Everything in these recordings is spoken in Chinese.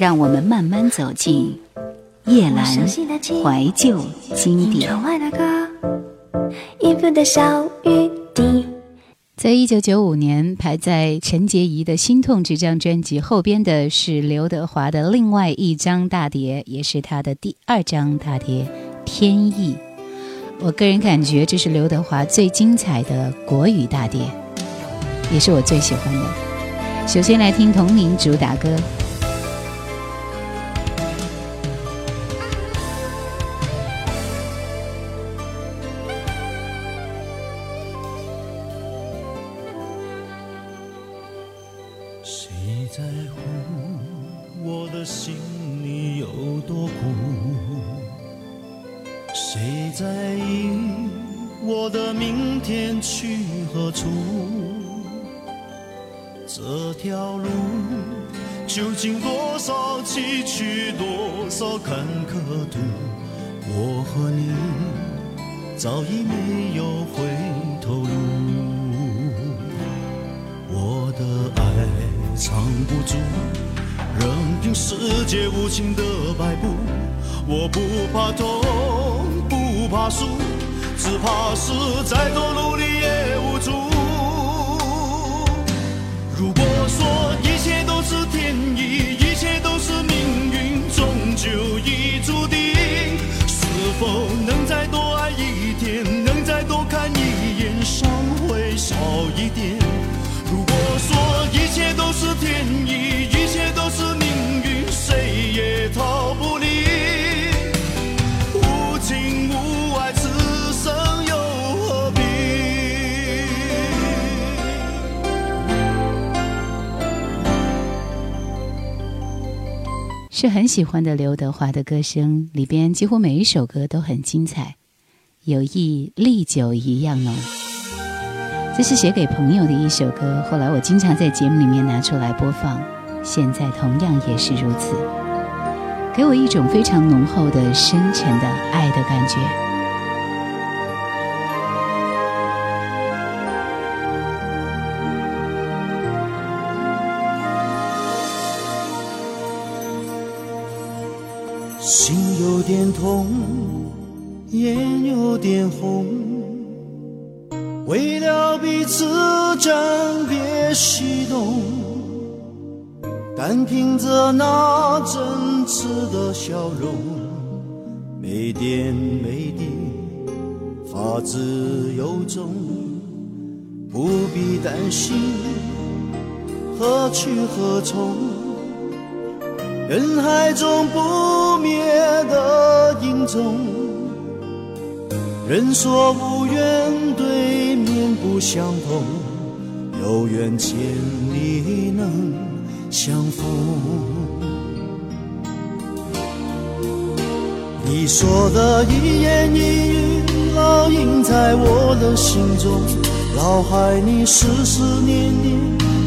让我们慢慢走进叶阑怀旧经典。在一九九五年，排在陈洁仪的心痛这张专辑后边的是刘德华的另外一张大碟，也是他的第二张大碟《天意》。我个人感觉这是刘德华最精彩的国语大碟，也是我最喜欢的。首先来听同名主打歌。究竟多少崎岖，多少坎坷途？我和你早已没有回头路，我的爱藏不住，任凭世界无情的摆布，我不怕痛。不怕输，只怕是再多努力也无助。如果说点？如果说一切都是天意，一切都是命运，谁也逃不离。无情无爱，此生又何必是很喜欢的刘德华的歌声，里边几乎每一首歌都很精彩，有意历久一样浓。这是写给朋友的一首歌，后来我经常在节目里面拿出来播放，现在同样也是如此，给我一种非常浓厚的、深沉的爱的感觉。心有点痛，眼有点红，暂别西东，单凭着那真挚的笑容，没点没滴，发自由衷，不必担心何去何从。人海中不灭的影踪，人说无缘对面不相同，有缘千里能相逢。你说的一言一语烙印在我的心中，脑海里思思念念，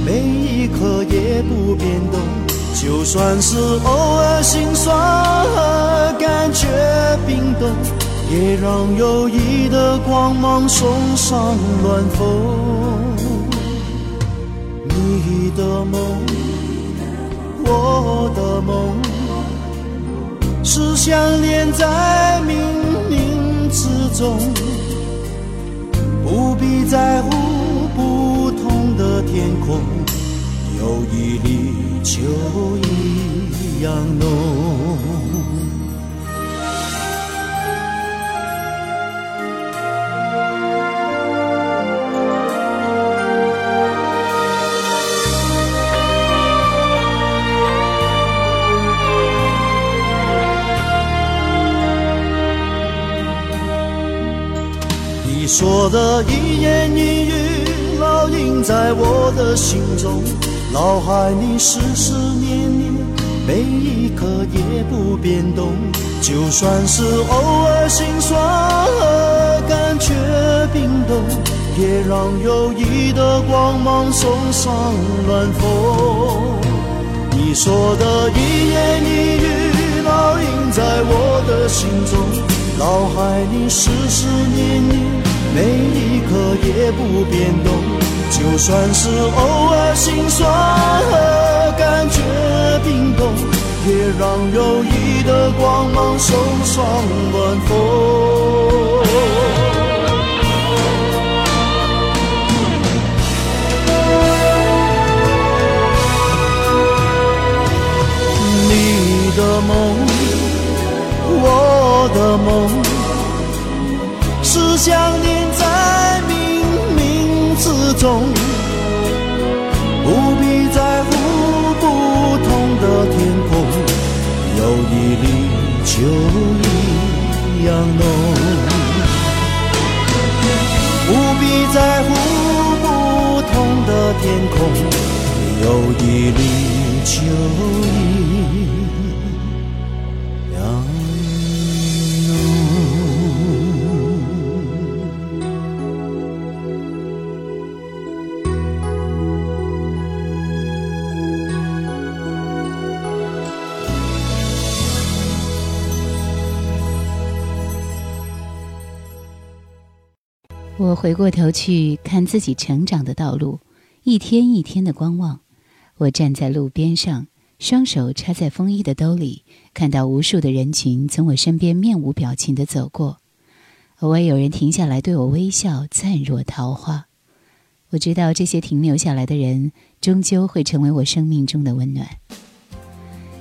每一刻也不变动。就算是偶尔心酸和感觉冰冻，也让友谊的光芒送上暖风。的梦，我的梦，是相连在冥冥之中，不必在乎不同的天空，友谊里。就一样浓。的一言一语，烙印在我的心中。脑海里思思念念，每一刻也不变动。就算是偶尔心酸和感觉冰冻，也让友谊的光芒送上暖风。你说的一言一语，烙印在我的心中。脑海里思思念念，每一刻也不变动。就算是偶尔心酸和感觉冰冻，也让友谊的光芒送上暖风。你的梦，我的梦，是想念中，不必在乎不同的天空，友谊里就一样浓，不必在乎不同的天空，友谊里。就一我回过头去看自己成长的道路，一天一天的观望。我站在路边上，双手插在风衣的兜里，看到无数的人群从我身边面无表情地走过，偶尔有人停下来对我微笑，灿若桃花。我知道这些停留下来的人，终究会成为我生命中的温暖。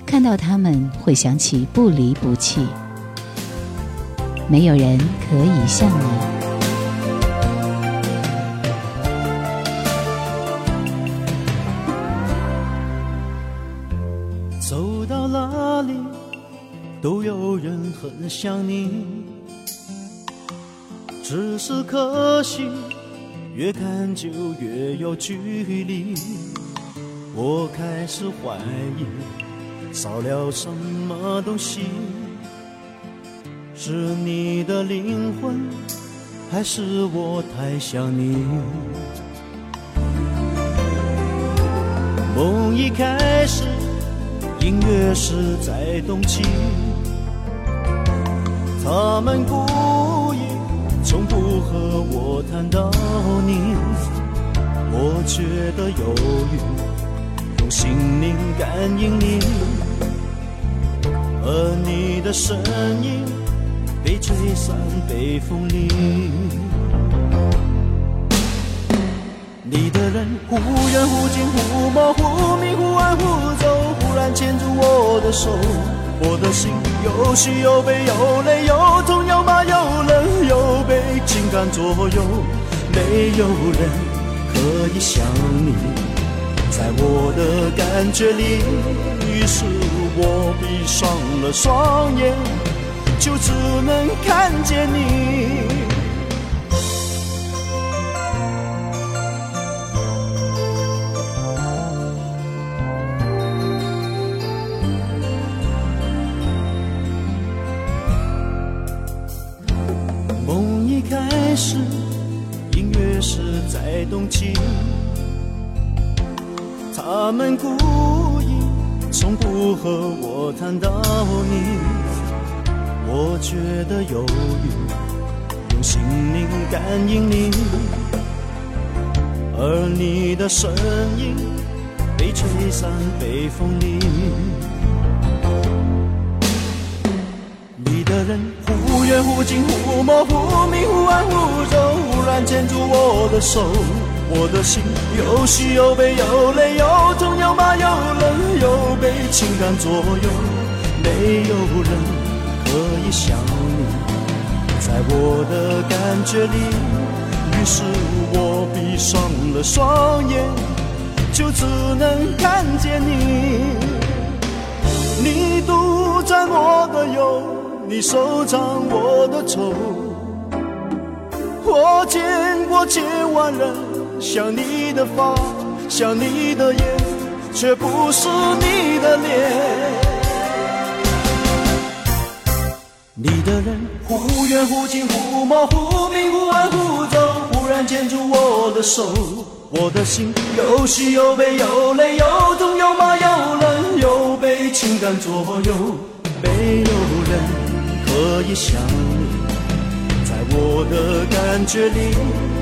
看到他们，会想起不离不弃。没有人可以像你。都有人很想你，只是可惜，越看就越有距离。我开始怀疑，少了什么东西？是你的灵魂，还是我太想你？梦一开始，音乐是在动情。他们故意从不和我谈到你，我觉得犹豫，用心灵感应你，而你的身影被吹散北风里。你的人忽远忽近，忽模忽明，忽暗忽走，忽然牵住我的手。我的心有喜有悲有泪有痛有麻有冷有被情感左右，没有人可以像你，在我的感觉里。于是我闭上了双眼，就只能看见你。动情，他们故意从不和我谈到你，我觉得犹豫，用心灵感应你，而你的身影被吹散北风里，你的人忽远忽近，忽模忽明，忽暗忽走，忽然牵住我的手。我的心有喜有悲有泪有痛有麻有冷有被情感左右，没有人可以像你，在我的感觉里。于是我闭上了双眼，就只能看见你。你独占我的忧，你收藏我的愁。我见过千万人。像你的发，像你的眼，却不是你的脸。你的人忽远忽近，忽模忽明，忽暗忽走，忽然牵住我的手。我的心有喜有悲有泪有痛有麻有冷有被情感左右。没有人可以想你，在我的感觉里。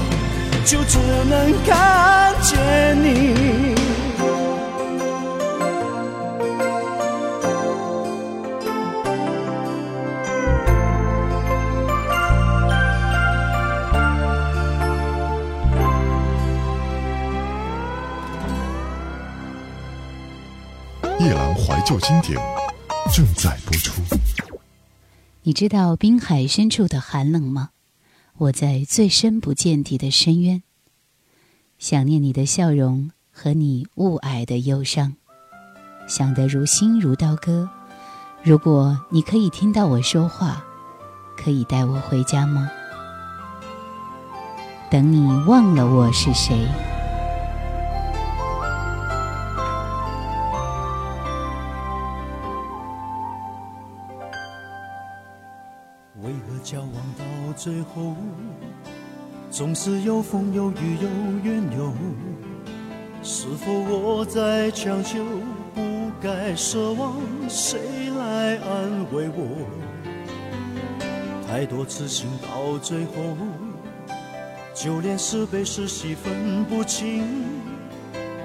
就只能看见你。夜阑怀旧经典正在播出。你知道滨海深处的寒冷吗？我在最深不见底的深渊，想念你的笑容和你雾霭的忧伤，想得如心如刀割。如果你可以听到我说话，可以带我回家吗？等你忘了我是谁。最后，总是有风有雨有怨尤。是否我在强求？不该奢望谁来安慰我？太多痴心到最后，就连是悲是喜分不清。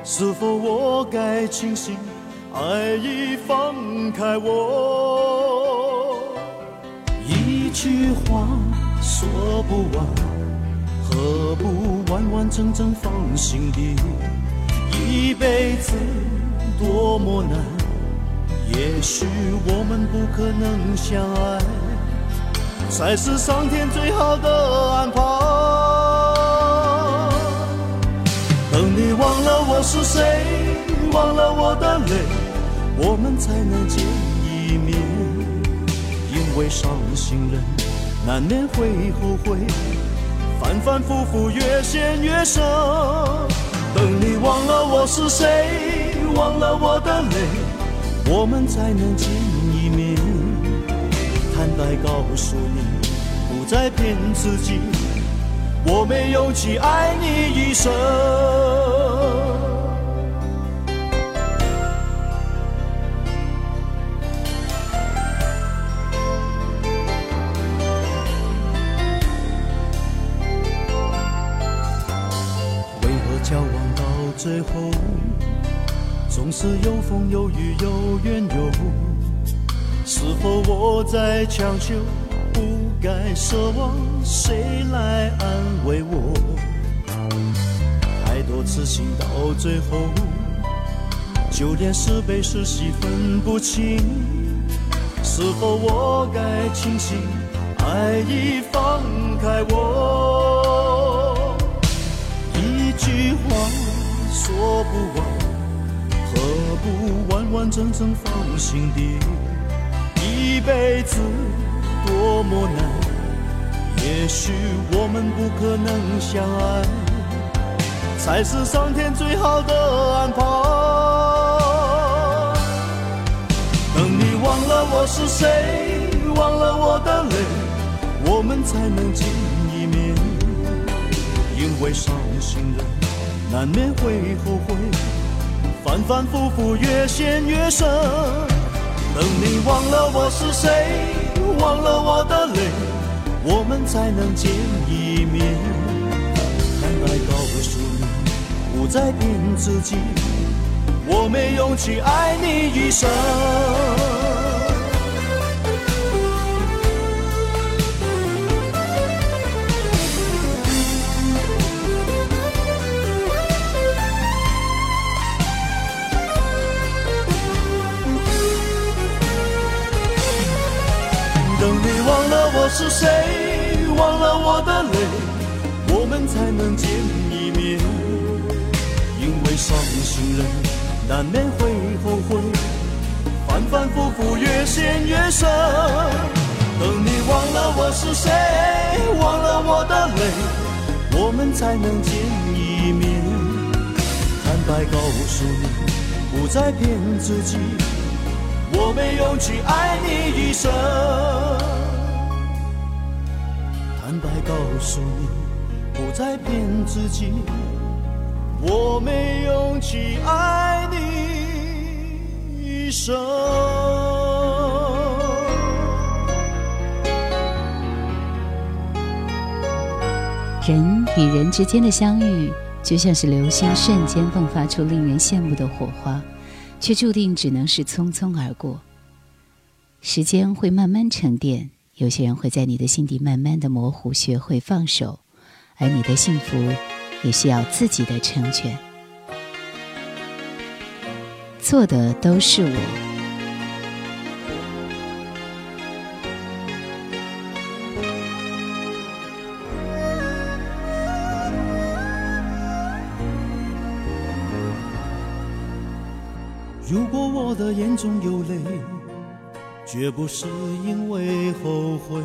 是否我该清醒？爱已放开我，一句话。说不完，何不完完整整放心底？一辈子多么难，也许我们不可能相爱，才是上天最好的安排。等你忘了我是谁，忘了我的泪，我们才能见一面。因为伤心人。难免会后悔，反反复复越陷越深。等你忘了我是谁，忘了我的泪，我们才能见一面。坦白告诉你，不再骗自己，我没勇气爱你一生。最后，总是有风有雨有缘由。是否我在强求？不该奢望谁来安慰我？太多痴心到最后，就连是悲是喜分不清。是否我该清醒？爱已放开我，一句话。说不完，何不完完整整放心底？一辈子多么难，也许我们不可能相爱，才是上天最好的安排。等你忘了我是谁，忘了我的泪，我们才能见一面。因为伤心人。难免会后悔，反反复复越陷越深。等你忘了我是谁，忘了我的泪，我们才能见一面。坦白告诉你，不再骗自己，我没勇气爱你一生。是谁？忘了我的泪，我们才能见一面。因为伤心人难免会后悔，反反复复越陷越深。等你忘了我是谁，忘了我的泪，我们才能见一面。坦白告诉你，不再骗自己，我没勇气爱你一生。告诉你，不再骗自己，我没勇气爱你一生。人与人之间的相遇，就像是流星瞬间迸发出令人羡慕的火花，却注定只能是匆匆而过。时间会慢慢沉淀。有些人会在你的心底慢慢的模糊，学会放手，而你的幸福也需要自己的成全。错的都是我。如果我的眼中有泪。绝不是因为后悔。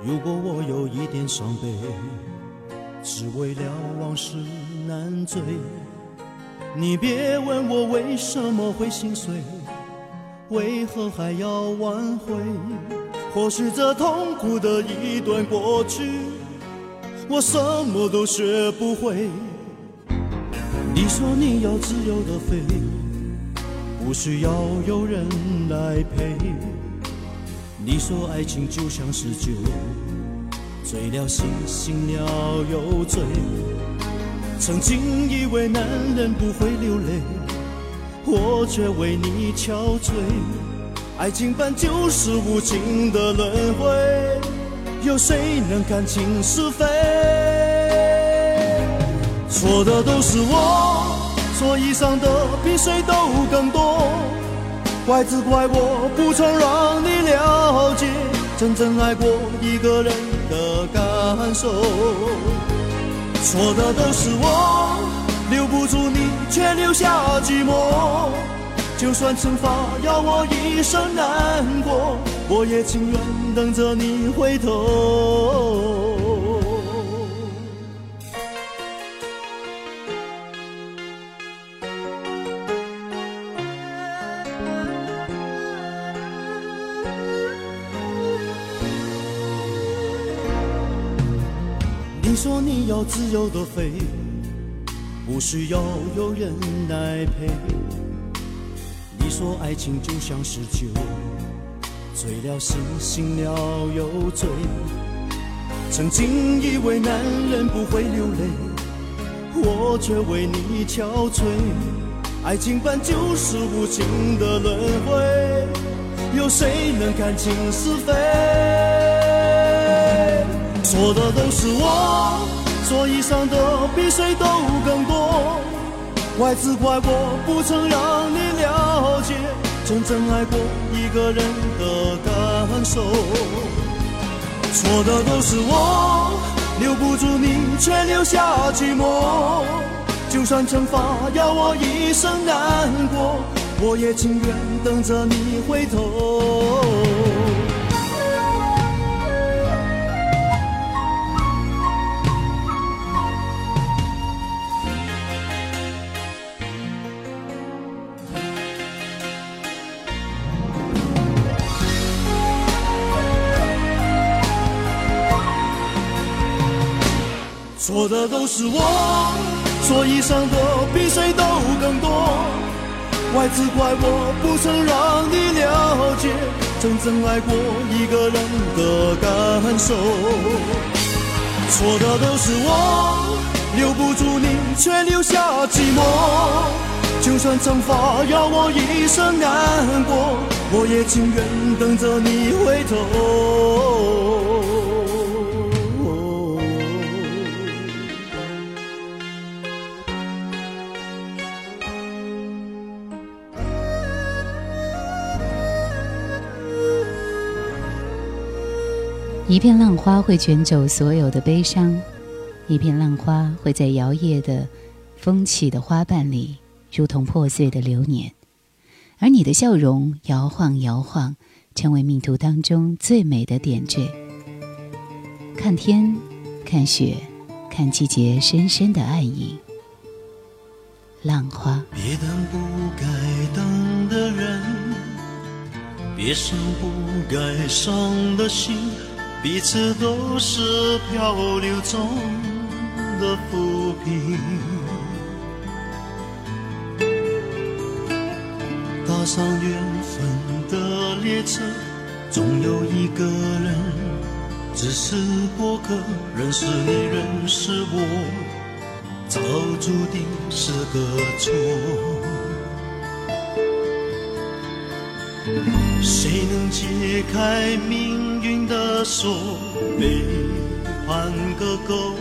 如果我有一点伤悲，只为了往事难追。你别问我为什么会心碎，为何还要挽回？或许这痛苦的一段过去，我什么都学不会。你说你要自由的飞。不需要有人来陪。你说爱情就像是酒，醉了醒，醒了又醉。曾经以为男人不会流泪，我却为你憔悴。爱情本就是无情的轮回，有谁能看清是非？错的都是我。所以伤的比谁都更多，怪只怪我不曾让你了解真正爱过一个人的感受。错的都是我，留不住你却留下寂寞。就算惩罚要我一生难过，我也情愿等着你回头。自由的飞，不需要有人来陪。你说爱情就像是酒，醉了醒，醒了又醉。曾经以为男人不会流泪，我却为你憔悴。爱情本就是无情的轮回，有谁能看清是非？说的都是我，所以伤的比谁都更多。怪只怪我不曾让你了解真正爱过一个人的感受。错的都是我，留不住你却留下寂寞。就算惩罚要我一生难过，我也情愿等着你回头。错的都是我，所以伤的比谁都更多。怪只怪我不曾让你了解真正爱过一个人的感受。错的都是我，留不住你却留下寂寞。就算惩罚要我一生难过，我也情愿等着你回头。一片浪花会卷走所有的悲伤，一片浪花会在摇曳的风起的花瓣里，如同破碎的流年。而你的笑容摇晃摇晃，成为命途当中最美的点缀。看天，看雪，看季节深深的暗影。浪花。别等不该等的人。别伤不该伤的心，彼此都是漂流中的浮萍。搭上缘分的列车，总有一个人只是过客，认识你，认识我，早注定是个错。谁能解开命运的锁，背叛个够？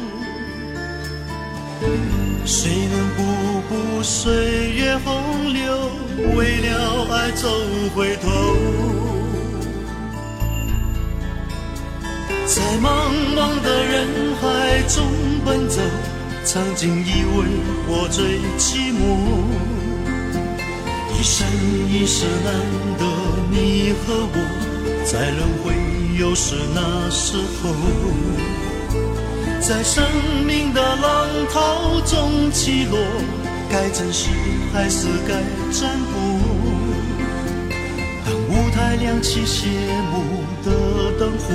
谁能不顾岁月洪流，为了爱走回头？在茫茫的人海中奔走，曾经以为我最寂寞。一生一世难得你和我，在轮回又是那时候？在生命的浪涛中起落，该珍惜还是该占卜？当舞台亮起谢幕的灯火，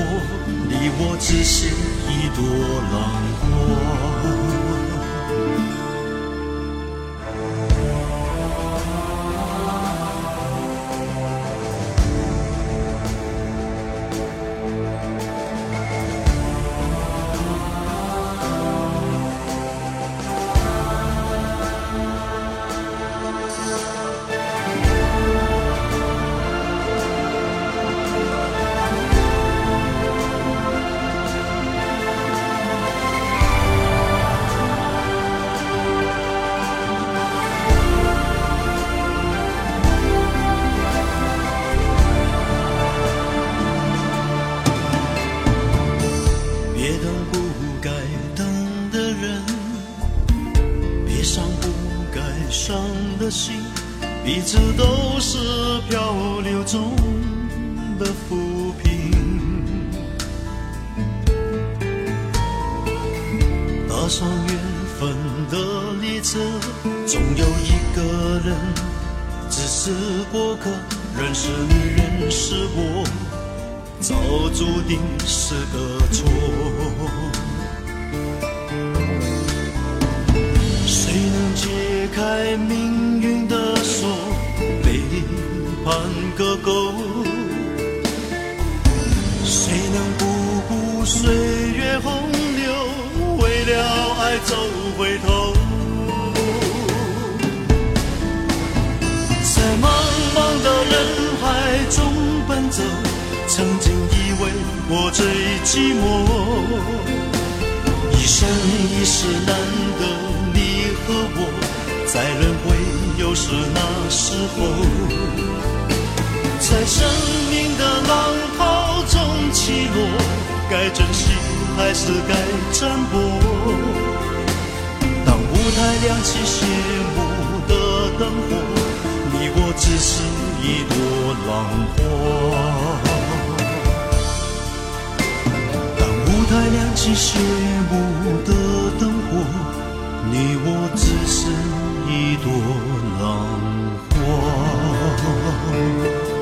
你我只是一朵浪人别伤不该伤的心彼此都是漂流中的浮萍。踏上缘分的列车总有一个人只是过客认识你认识我早注定是个错。开命运的锁，背叛个够。谁能不顾岁月洪流，为了爱走回头？在茫茫的人海中奔走，曾经以为我最寂寞，一生一世难得你和我。不是那时候在生命的浪涛中起落该珍惜还是该珍惜当舞台亮起谢幕的灯火你我只是一朵浪花。当舞台亮起谢幕的灯火你我只是一朵浪花。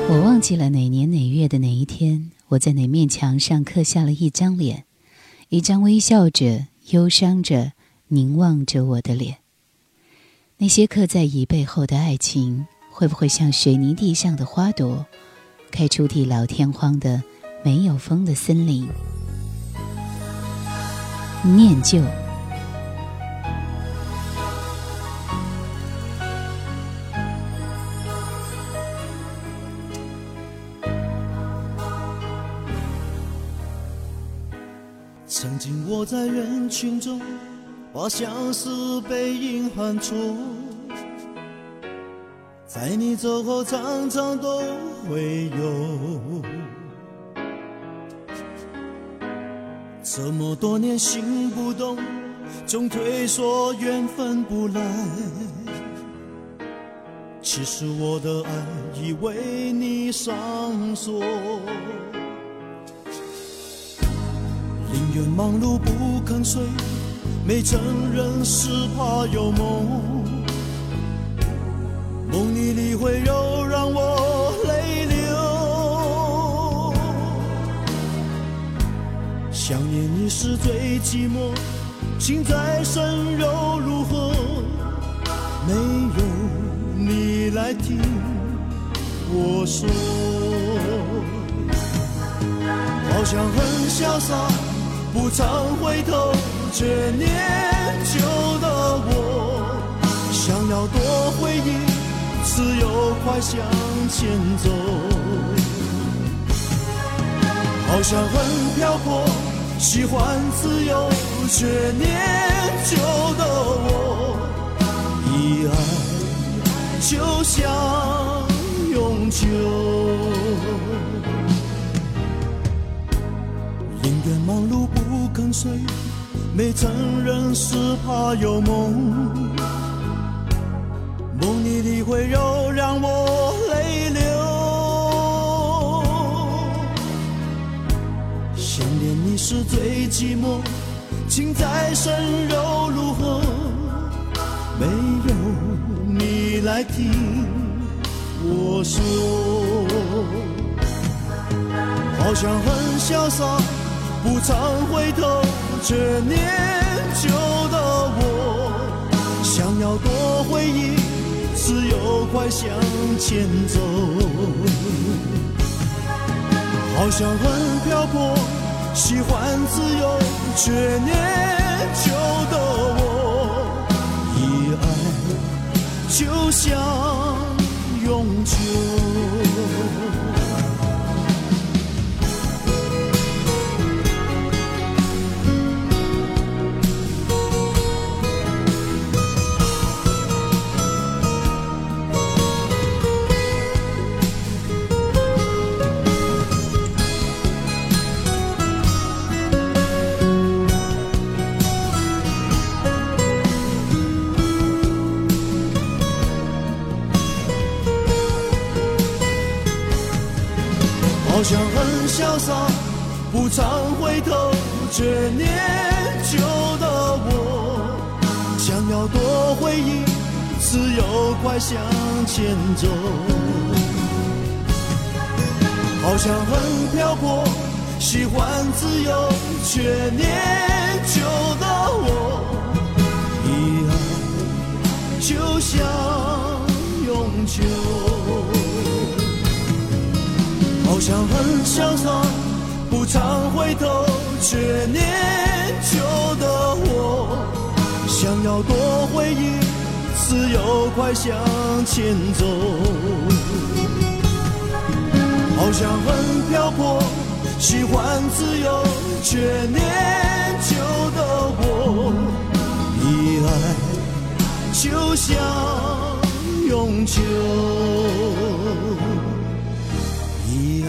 我忘记了哪年哪月的哪一天，我在哪面墙上刻下了一张脸，一张微笑着、忧伤着、凝望着我的脸。那些刻在椅背后的爱情，会不会像水泥地上的花朵，开出地老天荒的没有风的森林？念旧。曾经我在人群中，把相思背影喊出，在你走后常常都会有。这么多年心不动，总推说缘分不来。其实我的爱已为你上锁。人忙碌不肯睡，没承认是怕有梦。梦里你会柔让我泪流，想念你是最寂寞。情再深又如何？没有你来听我说，好像很潇洒。不常回头，却念旧的我，想要多回忆，只有快向前走，好像很漂泊，喜欢自由，却念旧的我。一爱就像永久，宁愿忙碌沉睡，没承认是怕有梦，梦里的会有让我泪流。想念你时最寂寞，情再深又如何？没有你来听我说，好像很潇洒，不常回头，却念旧的我，想要多回忆，只有快向前走。好像很漂泊，喜欢自由，却念旧的我。一爱就像永久。好像很潇洒，不常回头，却念旧的我，想要多回忆，只有快向前走。好像很漂泊，喜欢自由，却念旧的我，遗爱就像永久。好像很潇洒，不常回头，却念旧的我，想要多回忆，只有快向前走。好像很漂泊，喜欢自由，却念旧的我，一爱就像永久。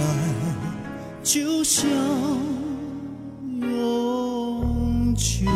爱就像永久。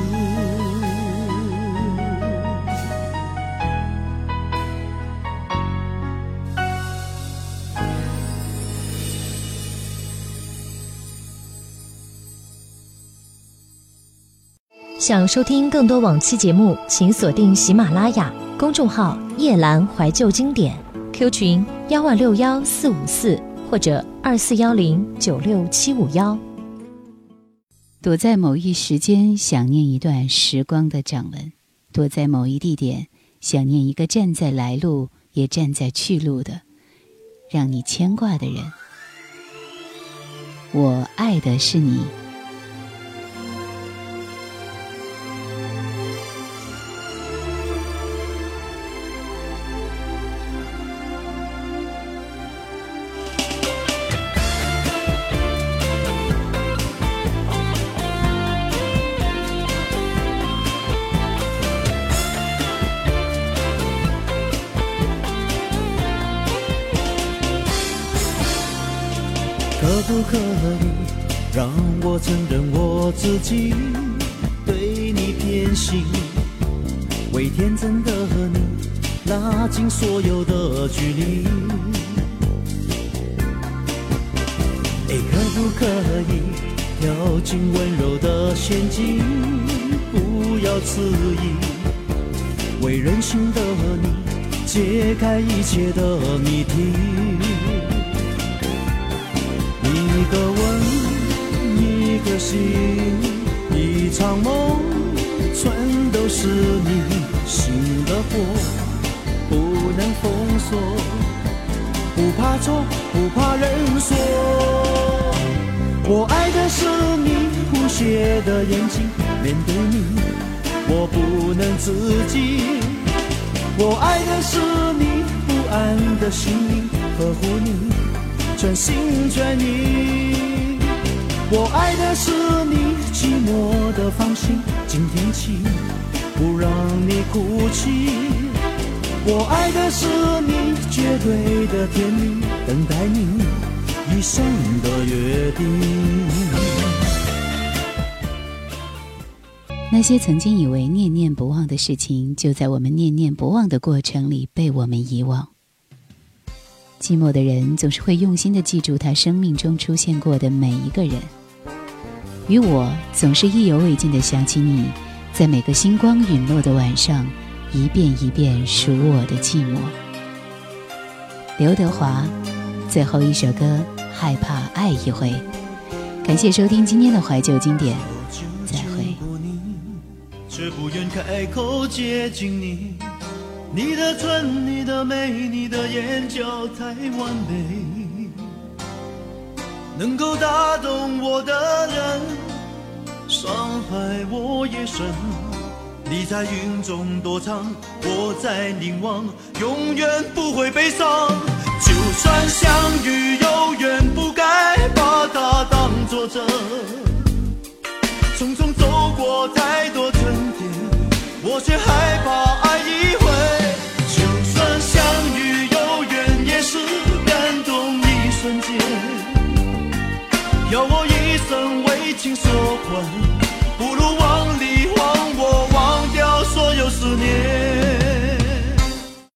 想收听更多往期节目，请锁定喜马拉雅公众号“夜阑怀旧经典 ”，Q 群幺二六幺四五四或者。二四幺零九六七五幺，躲在某一时间想念一段时光的掌纹，躲在某一地点想念一个站在来路也站在去路的，让你牵挂的人。我爱的是你。让我承认我自己对你偏心？为天真的你拉近所有的距离。哎，可不可以跳进温柔的陷阱？不要迟疑，为任性的你解开一切的谜题。心，一场梦，全都是你心的火，不能封锁，不怕错，不怕人说。我爱的是你不屑的眼睛，面对你我不能自己。我爱的是你不安的心灵，呵护你全心全意。我爱的是你寂寞的放心，今天起不让你哭泣。我爱的是你绝对的甜蜜，等待你一生的约定。那些曾经以为念念不忘的事情，就在我们念念不忘的过程里被我们遗忘。寂寞的人总是会用心的记住他生命中出现过的每一个人。与我总是意犹未尽的想起你，在每个星光陨落的晚上，一遍一遍数我的寂寞。刘德华，最后一首歌《害怕爱一回》。感谢收听今天的怀旧经典，再会。却不愿开口接近你，你的唇，你的眉，你的眼角太完美。能够打动我的人，伤害我也深。你在云中躲藏，我在凝望，永远不会悲伤。就算相遇有缘，不该把它当作真。匆匆走过太多